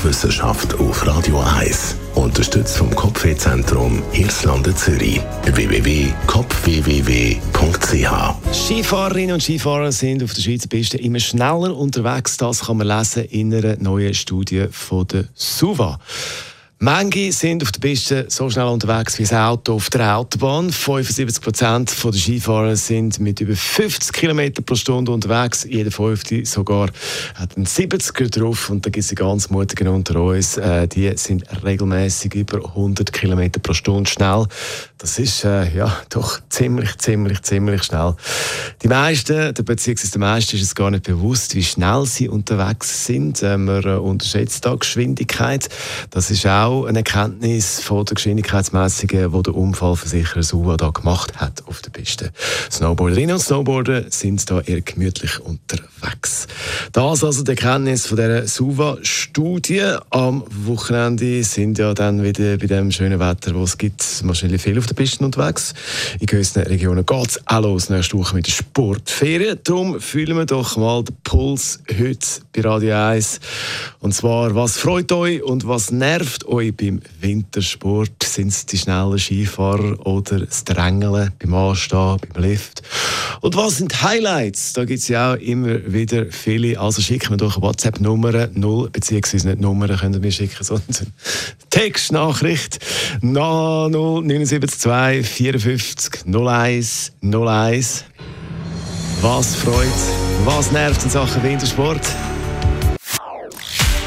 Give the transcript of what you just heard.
Sportwissenschaft auf Radio 1. Unterstützt vom Kopfwehzentrum Irlande Zürich. www.kopfwww.ch Skifahrerinnen und Skifahrer sind auf der Schweizer Piste immer schneller unterwegs. Das kann man lesen in einer neuen Studie von der SUVA. Manche sind auf der Piste so schnell unterwegs wie ein Auto auf der Autobahn. 75 Prozent der Skifahrer sind mit über 50 km pro Stunde unterwegs. Jeder fünfte sogar hat einen 70er drauf. Und da gibt es die ganz Mutigen unter uns. Äh, die sind regelmäßig über 100 km pro Stunde schnell. Das ist äh, ja doch ziemlich, ziemlich, ziemlich schnell. Die meisten, beziehungsweise den meisten ist es gar nicht bewusst, wie schnell sie unterwegs sind. Äh, man äh, unterschätzt da Geschwindigkeit. Das ist auch auch eine Erkenntnis von der Geschwindigkeitsmessungen, die der Unfallversicherer SUA da gemacht hat auf der Piste. Snowboarderinnen und Snowboarder sind da eher gemütlich unterwegs. Das also die Erkenntnis von dieser SUVA-Studie. Am Wochenende sind ja dann wieder bei dem schönen Wetter, wo es gibt, wahrscheinlich viel auf der Piste unterwegs. In gewissen Regionen geht es auch los nächste Woche mit der Sportferien. Darum fühlen wir doch mal den Puls heute bei Radio 1. Und zwar, was freut euch und was nervt euch euch beim Wintersport? Sind es die schnellen Skifahrer oder das Drängeln beim Anstehen, beim Lift? Und was sind Highlights? Da gibt es ja auch immer wieder viele. Also schicken wir doch eine WhatsApp-Nummer 0, beziehungsweise nicht Nummern können wir schicken, sondern Textnachricht 079 54 01 01. Was freut, was nervt in Sachen Wintersport?